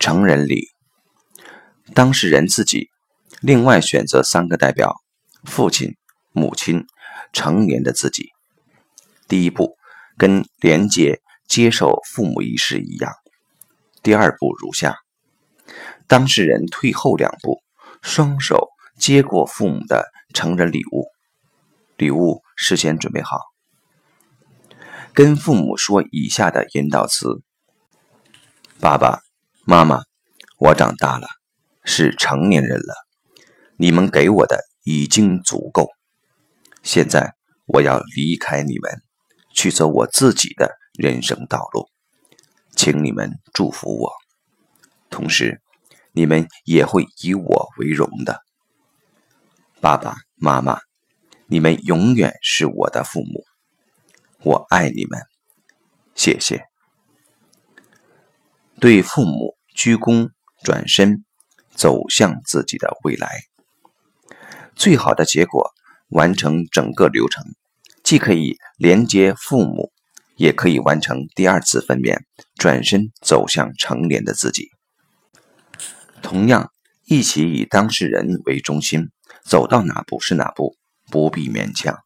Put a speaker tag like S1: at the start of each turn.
S1: 成人礼，当事人自己另外选择三个代表：父亲、母亲、成年的自己。第一步，跟连接接受父母仪式一样。第二步如下：当事人退后两步，双手接过父母的成人礼物，礼物事先准备好，跟父母说以下的引导词：爸爸妈妈，我长大了，是成年人了，你们给我的已经足够，现在我要离开你们。去走我自己的人生道路，请你们祝福我，同时，你们也会以我为荣的。爸爸妈妈，你们永远是我的父母，我爱你们，谢谢。对父母鞠躬，转身，走向自己的未来。最好的结果，完成整个流程。既可以连接父母，也可以完成第二次分娩，转身走向成年的自己。同样，一起以当事人为中心，走到哪步是哪步，不必勉强。